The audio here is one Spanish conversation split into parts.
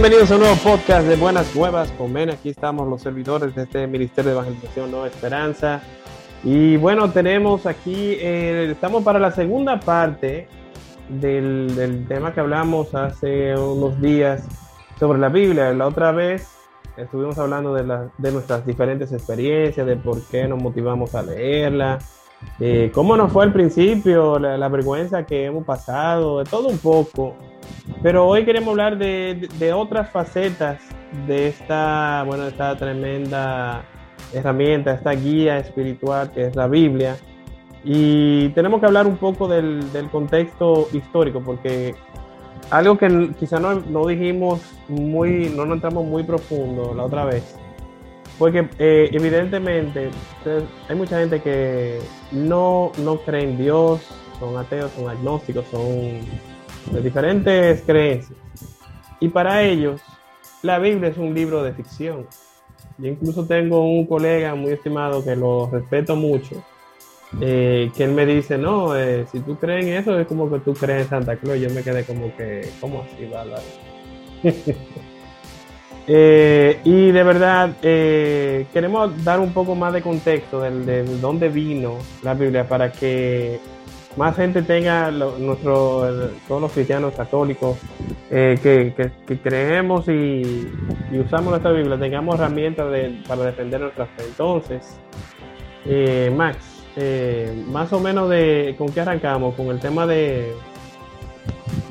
Bienvenidos a un nuevo podcast de Buenas Nuevas con Men. Aquí estamos los servidores de este Ministerio de Evangelización Nueva Esperanza. Y bueno, tenemos aquí, eh, estamos para la segunda parte del, del, tema que hablamos hace unos días sobre la Biblia. La otra vez estuvimos hablando de, la, de nuestras diferentes experiencias, de por qué nos motivamos a leerla, eh, cómo nos fue al principio, la, la vergüenza que hemos pasado, de todo un poco. Pero hoy queremos hablar de, de, otras facetas de esta, bueno, esta tremenda herramienta, esta guía espiritual que es la Biblia. Y tenemos que hablar un poco del, del contexto histórico, porque algo que quizá no, no, dijimos muy, no nos entramos muy profundo la otra vez, porque eh, evidentemente hay mucha gente que no, no cree en Dios, son ateos, son agnósticos, son de diferentes creencias. Y para ellos, la Biblia es un libro de ficción. Yo incluso tengo un colega muy estimado que lo respeto mucho, eh, que él me dice, no, eh, si tú crees en eso es como que tú crees en Santa Claus. Yo me quedé como que, ¿cómo así, Bárbara? eh, y de verdad, eh, queremos dar un poco más de contexto de, de, dónde vino la Biblia para que más gente tenga lo, nuestro, todos los cristianos católicos eh, que, que, que, creemos y, y, usamos nuestra Biblia, tengamos herramientas de, para defender nuestra fe. Entonces, eh, Max, eh, más o menos de con qué arrancamos, con el tema de,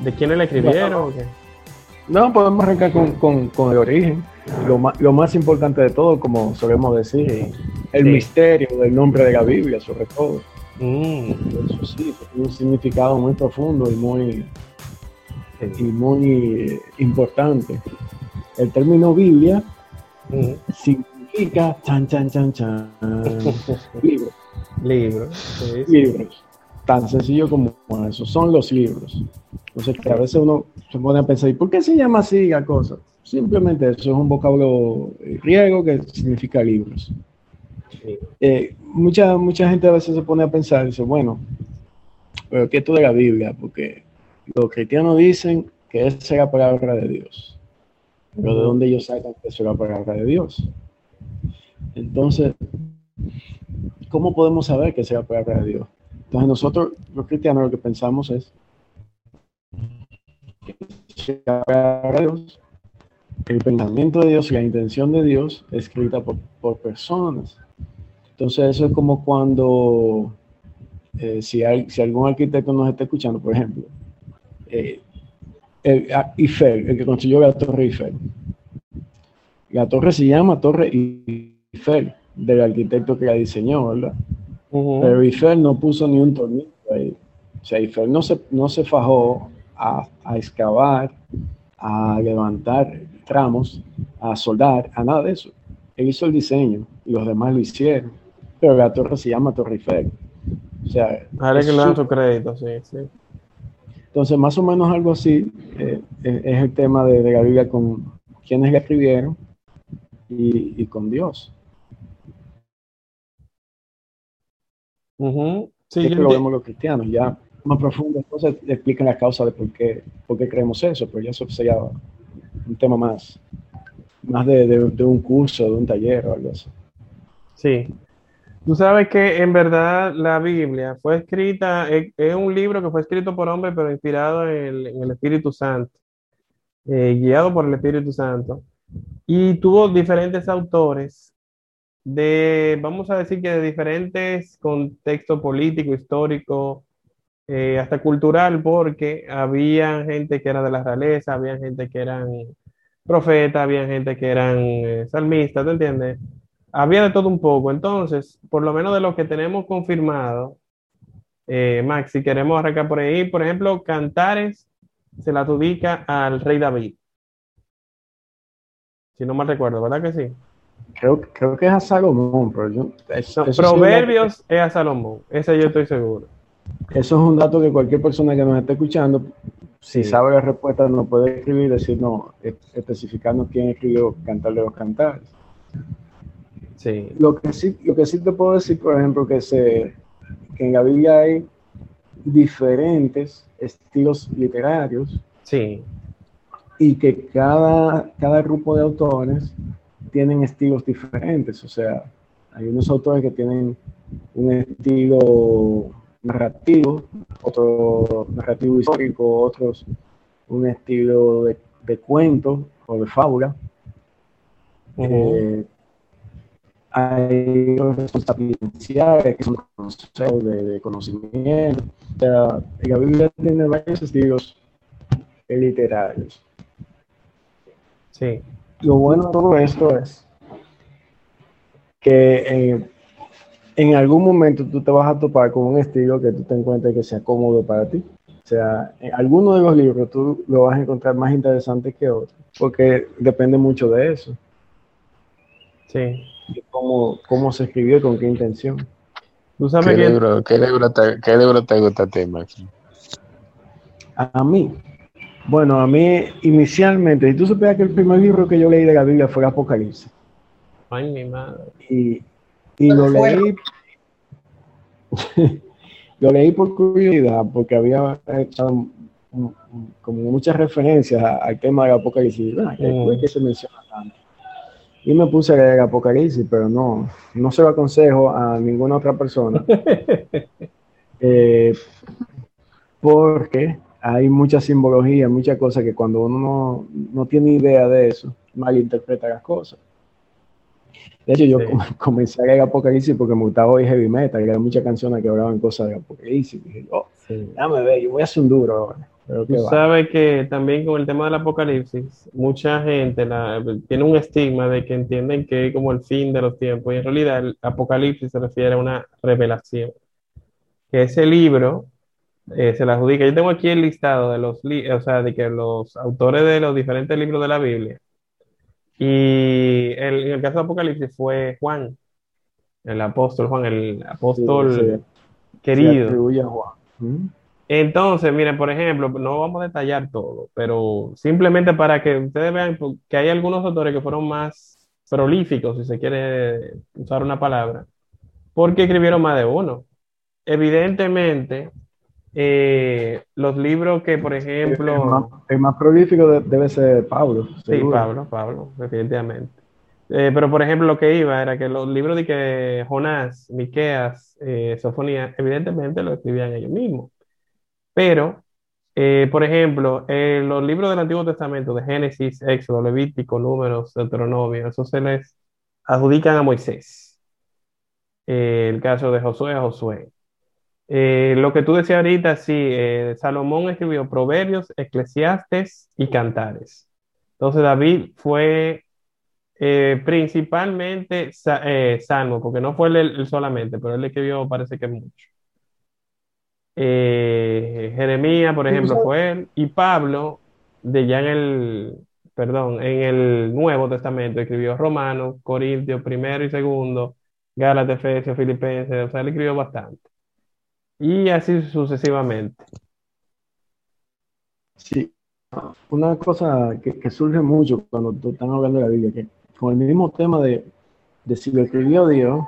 de quiénes la escribieron. No, no, podemos arrancar con, con, con el origen. Lo más, lo más, importante de todo, como solemos decir, el sí. misterio del nombre de la Biblia, sobre todo. Mm. Eso sí, tiene un significado muy profundo y muy, y muy importante. El término Biblia mm. significa chan, chan, chan, chan, libro. Libros. Sí, sí. Libros. Tan sencillo como eso. Son los libros. Entonces, que a veces uno se pone a pensar, ¿y por qué se llama así la cosa? Simplemente eso es un vocablo griego que significa libros. Eh, mucha, mucha gente a veces se pone a pensar, dice, bueno, pero ¿qué es de la Biblia? Porque los cristianos dicen que esa es la palabra de Dios. Pero ¿de dónde ellos sacan que es la palabra de Dios? Entonces, ¿cómo podemos saber que es la palabra de Dios? Entonces nosotros, los cristianos, lo que pensamos es que Dios, el pensamiento de Dios y la intención de Dios escrita por, por personas. Entonces eso es como cuando, eh, si, hay, si algún arquitecto nos está escuchando, por ejemplo, eh, el, Eiffel, el que construyó la Torre Eiffel. La torre se llama Torre Eiffel, del arquitecto que la diseñó, ¿verdad? Uh -huh. Pero Eiffel no puso ni un tornillo ahí. O sea, Eiffel no se, no se fajó a, a excavar, a levantar tramos, a soldar, a nada de eso. Él hizo el diseño y los demás lo hicieron pero la torre se llama Torre Eiffel. O sea, Ahora que le dan su crédito, sí, sí. Entonces, más o menos algo así eh, es el tema de, de, la Biblia con quienes la escribieron y, y con Dios. Uh -huh. Sí, es que lo vemos los cristianos, ya más profundo, entonces explican la causa de por qué, por qué creemos eso, pero ya eso sería un tema más, más de, de, de un curso, de un taller o algo así. Sí, Tú sabes que en verdad la Biblia fue escrita, es, es un libro que fue escrito por hombres, pero inspirado en el, en el Espíritu Santo, eh, guiado por el Espíritu Santo. Y tuvo diferentes autores de, vamos a decir que de diferentes contextos político, histórico, eh, hasta cultural, porque había gente que era de la realeza, había gente que eran profetas, había gente que eran eh, salmistas, ¿te entiendes? Había de todo un poco. Entonces, por lo menos de lo que tenemos confirmado, eh, Max, si queremos arrancar por ahí, por ejemplo, Cantares se la adjudica al rey David. Si no mal recuerdo, ¿verdad que sí? Creo, creo que es a Salomón, pero yo... Eso, no, Proverbios sí es a Salomón, ese yo estoy seguro. Eso es un dato que cualquier persona que nos esté escuchando, si sí. sabe la respuesta, nos puede escribir y decir, no, especificarnos quién escribió Cantar de los Cantares. Sí. Lo, que sí, lo que sí te puedo decir, por ejemplo, que, se, que en la Biblia hay diferentes estilos literarios. Sí. y que cada, cada grupo de autores tienen estilos diferentes, o sea, hay unos autores que tienen un estilo narrativo, otro narrativo histórico, otros un estilo de, de cuento o de fábula. Eh, hay responsabilidades que son consejos de, conocimiento. O sea, la Biblia tiene varios estilos literarios. Sí. Lo bueno de todo esto es que eh, en algún momento tú te vas a topar con un estilo que tú te encuentres que sea cómodo para ti. O sea, en alguno de los libros tú lo vas a encontrar más interesante que otro, porque depende mucho de eso. Sí. De cómo, cómo se escribió y con qué intención. ¿Tú sabes ¿Qué, que libro, qué, libro te, ¿Qué libro te gusta a ti, Maxi? A mí, bueno, a mí inicialmente, y tú supieras que el primer libro que yo leí de la Biblia fue Apocalipsis. Ay, mi madre. Y, y lo leí, lo leí por curiosidad, porque había echado como muchas referencias al tema del Apocalipsis. Ah, ¿qué- Mm. ¿por qué se menciona tanto? Y me puse a leer Apocalipsis, pero no, no se lo aconsejo a ninguna otra persona. Eh, porque hay mucha simbología, muchas cosas que cuando uno no, no tiene idea de eso, malinterpreta las cosas. De hecho, yo Sí. com- comencé a leer Apocalipsis porque me gustaba oír heavy metal, y había muchas canciones que hablaban cosas de Apocalipsis. Y dije, oh, Sí. déjame ver, yo voy a hacer un duro ahora. Pero Tú sabes que también con el tema del apocalipsis, mucha gente la- tiene un estigma de que entienden que es como el fin de los tiempos, y en realidad el apocalipsis se refiere a una revelación. Que ese libro eh, se le adjudica. Yo tengo aquí el listado de los, o sea, de que los autores de los diferentes libros de la Biblia. Y el- en el caso de Apocalipsis fue Juan, el apóstol Juan, el apóstol Sí, sí. Se querido. atribuye a Juan. ¿Mm? Entonces, miren, por ejemplo, no vamos a detallar todo, pero simplemente para que ustedes vean que hay algunos autores que fueron más prolíficos, si se quiere usar una palabra, porque escribieron más de uno. Evidentemente, eh, los libros que, por El, más, ejemplo, el más prolífico de- debe ser Pablo. sí. Pablo, Pablo, definitivamente. Eh, pero, por ejemplo, lo que iba era que los libros de que Jonás, Miqueas, eh, Sofonía, evidentemente lo escribían ellos mismos. Pero, eh, por ejemplo, eh, los libros del Antiguo Testamento, de Génesis, Éxodo, Levítico, Números, Deuteronomio, eso se les adjudican a Moisés. Eh, el caso de Josué a Josué. Eh, lo que tú decías ahorita, sí, eh, Salomón escribió Proverbios, Eclesiastes y Cantares. Entonces David fue eh, principalmente eh, Salmo, porque no fue él, él solamente, pero él escribió parece que mucho. Eh, Jeremías, por ejemplo, fue él, y Pablo, de ya en el, perdón, en el Nuevo Testamento, escribió Romanos, Corintios, primero y segundo, Gálatas, Efesios, Filipenses, o sea, él escribió bastante. Y así sucesivamente. Sí, una cosa que, que surge mucho cuando tú estás hablando de la Biblia, que con el mismo tema de, de si lo escribió Dios,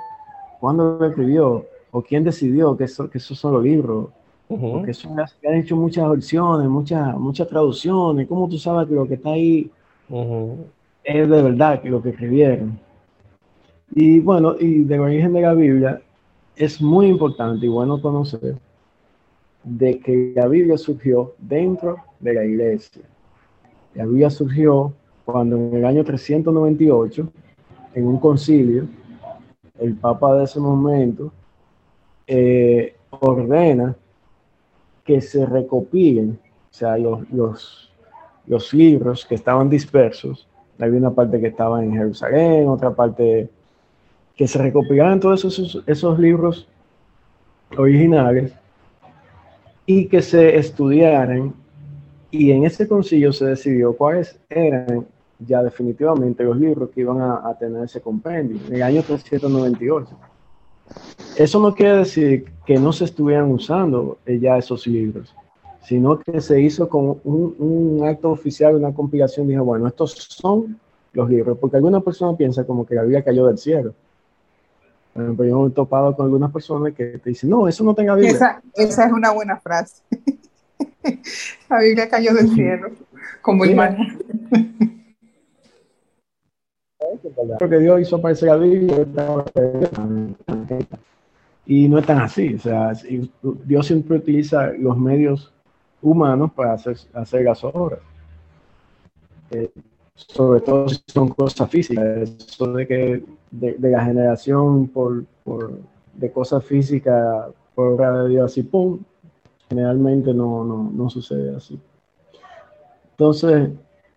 cuándo lo escribió, o quién decidió que, eso, que esos son los libros, Ujú. porque eso se han hecho muchas versiones, muchas, muchas traducciones, ¿cómo tú sabes que lo que está ahí Ujú. es de verdad que lo que escribieron? Y bueno, y del origen de la Biblia es muy importante y bueno conocer de que la Biblia surgió dentro de la iglesia. La Biblia surgió cuando en el año 398, en un concilio, el Papa de ese momento eh, ordena que se recopilen, o sea, los, los, los libros que estaban dispersos. Había una parte que estaba en Jerusalén, otra parte que se recopilaran todos esos, esos libros originales y que se estudiaran. Y en ese concilio se decidió cuáles eran ya definitivamente los libros que iban a, a tener ese compendio en el año 398. Eso no quiere decir que no se estuvieran usando eh, ya esos libros, sino que se hizo con un, un acto oficial, una compilación. Dijo, bueno, estos son los libros, porque alguna persona piensa como que la Biblia cayó del cielo. Ejemplo, yo me he topado con algunas personas que te dicen, no, eso no tenga Biblia. Esa, esa es una buena frase. La Biblia cayó del cielo. como imagen. Porque Dios hizo aparecer a Biblia y no es tan así. O sea, Dios siempre utiliza los medios humanos para hacer, hacer las obras. Eh, sobre todo si son cosas físicas, eso de que de, la generación por, por, de cosas físicas por obra de Dios así, pum, generalmente no, no, no sucede así. Entonces,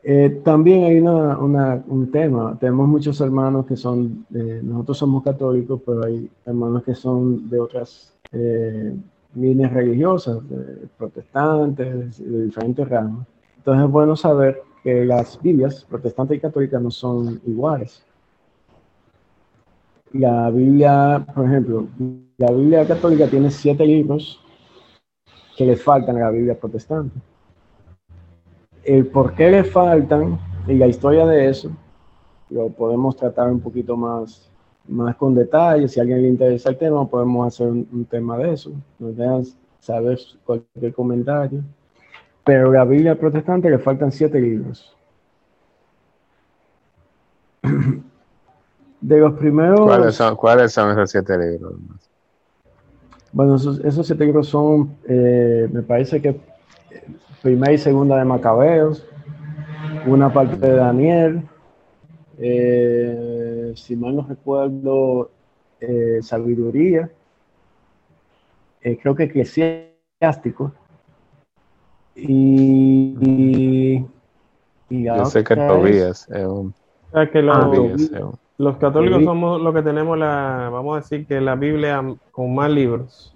eh, también hay una, un tema, tenemos muchos hermanos que son, nosotros somos católicos, pero hay hermanos que son de otras eh, líneas religiosas, protestantes, de diferentes ramas. Entonces es bueno saber que las Biblias protestantes y católicas no son iguales. La Biblia, por ejemplo, la Biblia católica tiene siete libros que le faltan a la Biblia protestante. El por qué le faltan y la historia de eso lo podemos tratar un poquito más, más con detalle. Si a alguien le interesa el tema, podemos hacer un, tema de eso. Nos dejan saber cualquier comentario. Pero la Biblia protestante le faltan siete libros. De los primeros. ¿Cuáles son, ¿cuáles son esos siete libros? Bueno, esos, siete libros son, eh, me parece que primera y segunda de Macabeos, una parte de Daniel, eh, si mal no recuerdo, eh, sabiduría, creo que eclesiástico, y, y, Yo sé que Tobías es un... que los, los católicos somos los que tenemos la, vamos a decir que la Biblia con más libros.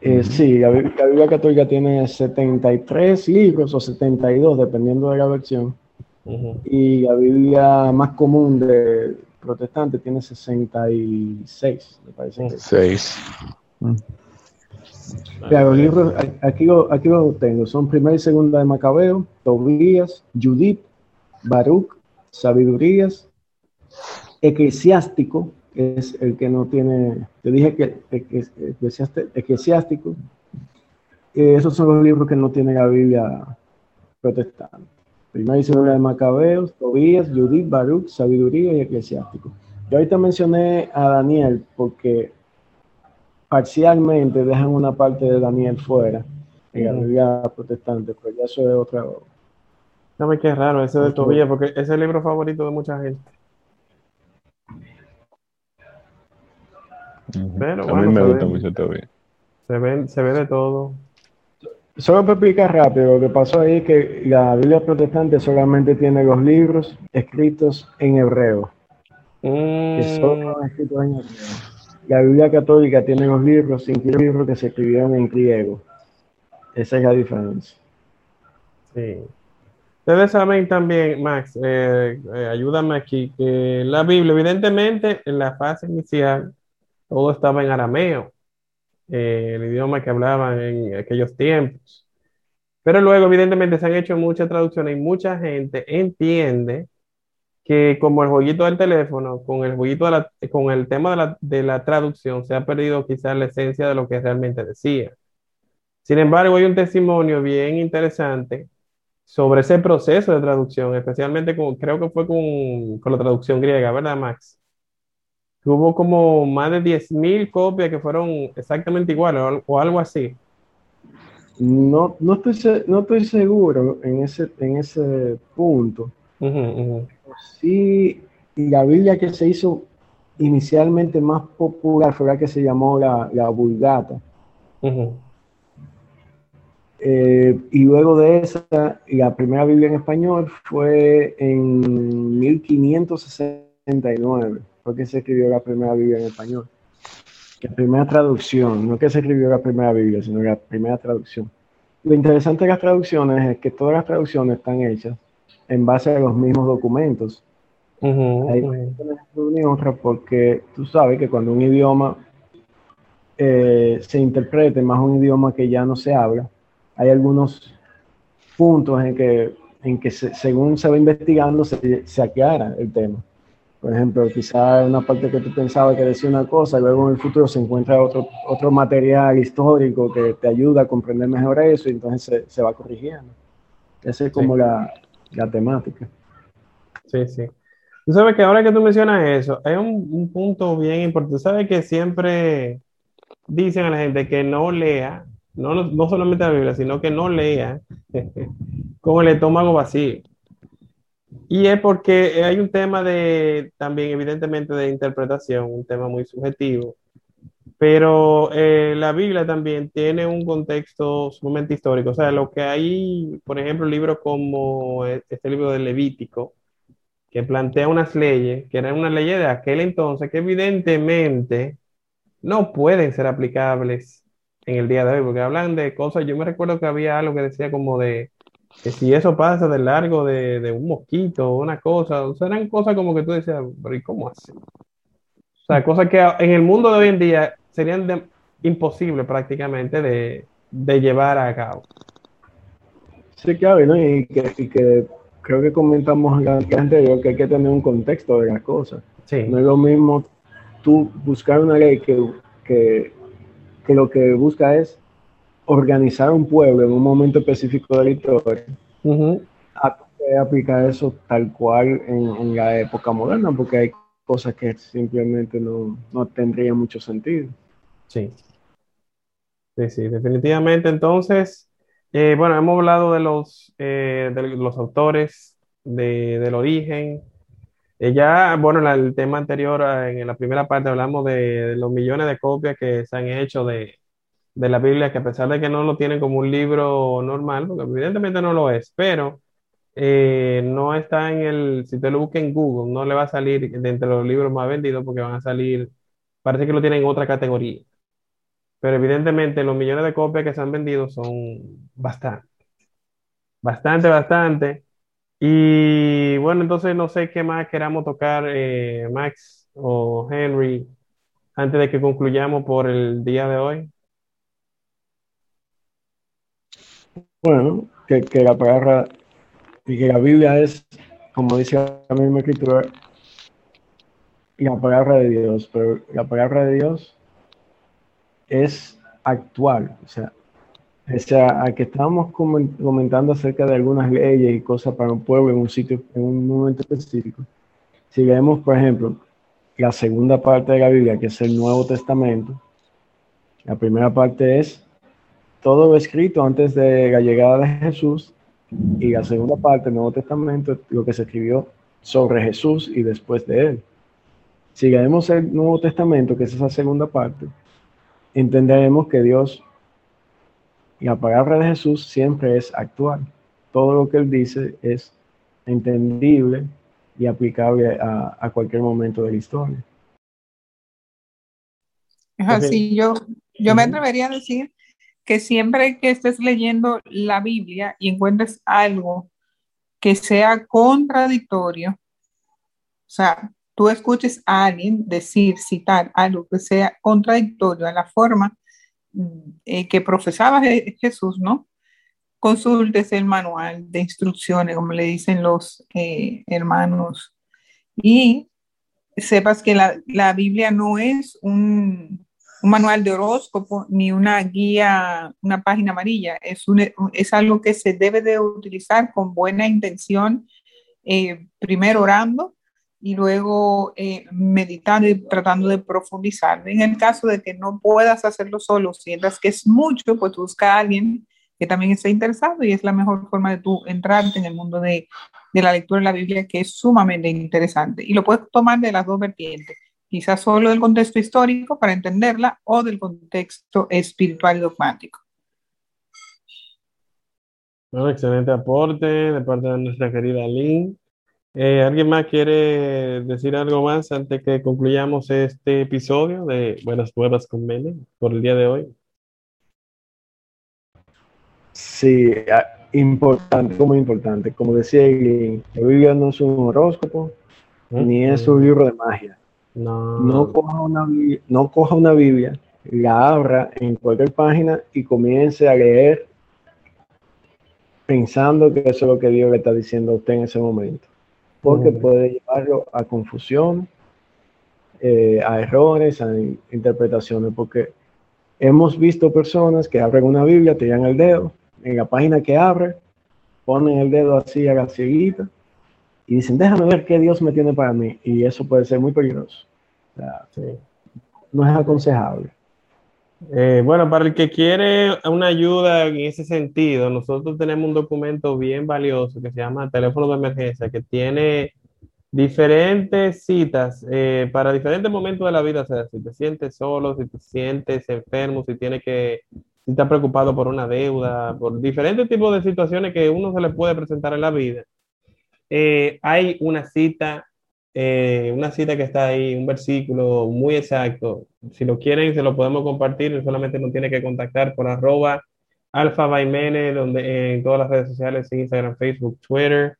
Eh, sí, la, Biblia católica tiene 73 libros o 72, dependiendo de la versión. Y la Biblia más común de protestante tiene 66, me parece. Que 6. los libros, aquí lo, aquí lo tengo, son primera y segunda de Macabeo, Tobías, Judith, Baruch, Sabidurías, eclesiástico es el que no tiene, te dije que eclesiástico, eh, esos son los libros que no tienen la Biblia protestante. Primera y segunda de Macabeos, Tobías, Judith, Baruch, Sabiduría y Eclesiástico. Yo ahorita mencioné a Daniel porque parcialmente dejan una parte de Daniel fuera en la Biblia protestante, pero ya eso es otra. No me qué raro ese de Tobías, porque es el libro favorito de mucha gente. Pero, a mí me gusta mucho todavía. Se ve, se ve de todo. Solo para explicar rápido, lo que pasó ahí es que la Biblia protestante solamente tiene los libros escritos en hebreo. Mm. La Biblia católica tiene los libros, incluso libros que se escribieron en griego. Esa es la diferencia. Sí. Ustedes saben también, Max, eh, eh, ayúdame aquí, que la Biblia, evidentemente, en la fase inicial, todo estaba en arameo, eh, el idioma que hablaban en aquellos tiempos. Pero luego, evidentemente, se han hecho muchas traducciones y mucha gente entiende que como el jueguito del teléfono, con el jueguito de la, con el tema de la, de la traducción, se ha perdido quizás la esencia de lo que realmente decía. Sin embargo, hay un testimonio bien interesante sobre ese proceso de traducción, especialmente con, creo que fue con, con la traducción griega, ¿verdad, Max? Hubo como más de 10.000 copias que fueron exactamente iguales o, algo así. No, no, estoy, no estoy seguro en ese, en ese punto. Sí, la Biblia que se hizo inicialmente más popular fue la que se llamó la, la Vulgata. Eh, y luego de esa, la primera Biblia en español fue en 1569 fue que se escribió la primera Biblia en español. La primera traducción, no que se escribió la primera Biblia, sino la primera traducción. Lo interesante de las traducciones es que todas las traducciones están hechas en base a los mismos documentos. Hay una otra porque tú sabes que cuando un idioma eh, se interprete más un idioma que ya no se habla, hay algunos puntos en que, en que según se va investigando se, se aclara el tema. Por ejemplo, quizá una parte que tú pensabas que decía una cosa y luego en el futuro se encuentra otro, otro material histórico que te ayuda a comprender mejor eso y entonces se, va corrigiendo. Esa es como la, la, temática. Sí, sí. Tú sabes que ahora que tú mencionas eso, hay un, un punto bien importante. Tú sabes que siempre dicen a la gente que no lea, no, no solamente la Biblia, sino que no lea con el estómago vacío. Y es porque hay un tema de, también evidentemente de interpretación, un tema muy subjetivo, pero eh, la Biblia también tiene un contexto sumamente histórico. O sea, lo que hay, por ejemplo, libros como e, este libro de Levítico, que plantea unas leyes, que eran unas leyes de aquel entonces, que evidentemente no pueden ser aplicables en el día de hoy, porque hablan de cosas, yo me recuerdo que había algo que decía como de que si eso pasa de largo de, un mosquito o una cosa, o sea, eran cosas como que tú decías, pero ¿y cómo hace? O sea, cosas que en el mundo de hoy en día serían imposibles prácticamente de, llevar a cabo. Sí, claro, ¿no? y, que, creo que comentamos anterior que hay que tener un contexto de las cosas. Sí. No es lo mismo tú buscar una ley que, que, que lo que busca es organizar un pueblo en un momento específico de la historia, aplicar eso tal cual en, la época moderna, porque hay cosas que simplemente no, no tendrían mucho sentido. Sí. Sí, sí, definitivamente. Entonces, eh, bueno, hemos hablado de los, eh, de los autores, de, del origen. Eh, ya, bueno, en el tema anterior, en la primera parte, hablamos de los millones de copias que se han hecho de, de la Biblia, que a pesar de que no lo tienen como un libro normal, porque evidentemente no lo es, pero eh, no está en el, si usted lo busca en Google, no le va a salir de entre los libros más vendidos porque van a salir, parece que lo tienen en otra categoría. Pero evidentemente los millones de copias que se han vendido son bastante, bastante, bastante. Y bueno, entonces no sé qué más queramos tocar, eh, Max o Henry, antes de que concluyamos por el día de hoy. Bueno, que, la palabra y que la Biblia es, como dice la misma escritura, la palabra de Dios, pero la palabra de Dios es actual, o sea, o sea, a que estábamos comentando acerca de algunas leyes y cosas para un pueblo en un sitio, en un momento específico. Si vemos, por ejemplo, la segunda parte de la Biblia, que es el Nuevo Testamento, la primera parte es todo lo escrito antes de la llegada de Jesús y la segunda parte del Nuevo Testamento, lo que se escribió sobre Jesús y después de él. Si leemos el Nuevo Testamento, que es esa segunda parte, entenderemos que Dios y la palabra de Jesús siempre es actual. Todo lo que él dice es entendible y aplicable a, a cualquier momento de la historia. Es así, yo, yo me atrevería a decir que siempre que estés leyendo la Biblia y encuentres algo que sea contradictorio, o sea, tú escuches a alguien decir, citar algo que sea contradictorio a la forma mm, eh, que profesaba Jesús, ¿no? Consultes el manual de instrucciones, como le dicen los eh, hermanos, y sepas que la, la Biblia no es un, un manual de horóscopo ni una guía, una página amarilla. Es, un, es algo que se debe de utilizar con buena intención, eh, primero orando y luego eh, meditando y tratando de profundizar. En el caso de que no puedas hacerlo solo, sientas que es mucho, pues busca a alguien que también esté interesado y es la mejor forma de tú entrarte en el mundo de, de la lectura de la Biblia, que es sumamente interesante. Y lo puedes tomar de las dos vertientes quizás solo del contexto histórico para entenderla o del contexto espiritual y dogmático. Bueno, excelente aporte de parte de nuestra querida Lynn. Eh, ¿Alguien más quiere decir algo más antes que concluyamos este episodio de Buenas Nuevas con Mene por el día de hoy? Sí, ah, importante, como importante. Como decía Lynn, la Biblia no es un horóscopo, ni es un libro de magia. No. coja, una, no coja una Biblia, la abra en cualquier página y comience a leer pensando que eso es lo que Dios le está diciendo a usted en ese momento. Porque puede llevarlo a confusión, eh, a errores, a interpretaciones. Porque hemos visto personas que abren una Biblia, tiran el dedo en la página que abre ponen el dedo así a la cieguita y dicen, déjame ver qué Dios me tiene para mí. Y eso puede ser muy peligroso. No es aconsejable. Eh, bueno, para el que quiere una ayuda en ese sentido, nosotros tenemos un documento bien valioso que se llama Teléfono de Emergencia, que tiene diferentes citas eh, para diferentes momentos de la vida, o sea, si te sientes solo, si te sientes enfermo, si tienes que, si estás preocupado por una deuda, por diferentes tipos de situaciones que uno se le puede presentar en la vida. Eh, hay una cita, eh, una cita que está ahí, un versículo muy exacto. Si lo quieren, se lo podemos compartir, solamente nos tiene que contactar por arroba alfa donde en todas las redes sociales, Instagram, Facebook, Twitter.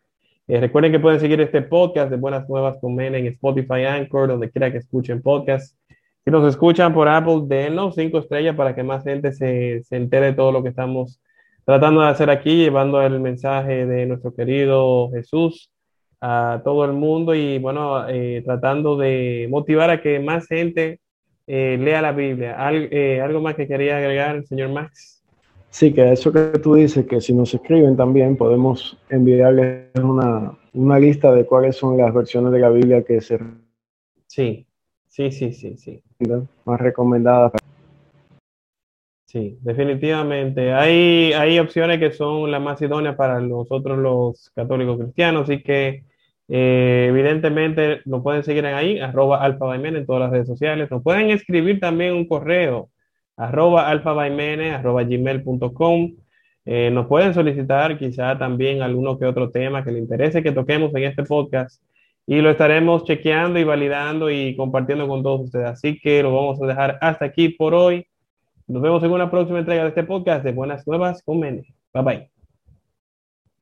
Eh, recuerden que pueden seguir este podcast de Buenas Nuevas con Mene en Spotify, Anchor, donde quiera que escuchen podcast. Si nos escuchan por Apple, denos cinco estrellas para que más gente se, se entere de todo lo que estamos tratando de hacer aquí, llevando el mensaje de nuestro querido Jesús a todo el mundo y bueno, eh, tratando de motivar a que más gente eh, lea la Biblia. ¿Algo más que quería agregar, señor Max? Sí, que eso que tú dices, que si nos escriben también podemos enviarles una, una lista de cuáles son las versiones de la Biblia que se... Sí, sí, sí, sí, sí. Más recomendadas. Sí, definitivamente. Hay, hay opciones que son las más idóneas para nosotros los católicos cristianos, así que eh, evidentemente nos pueden seguir ahí, arroba alfa en todas las redes sociales. Nos pueden escribir también un correo arroba alfabaimene, arroba gmail.com. Eh, nos pueden solicitar quizá también alguno que otro tema que le interese que toquemos en este podcast y lo estaremos chequeando y validando y compartiendo con todos ustedes. Así que lo vamos a dejar hasta aquí por hoy. Nos vemos en una próxima entrega de este podcast de Buenas Nuevas con Mene. Bye bye.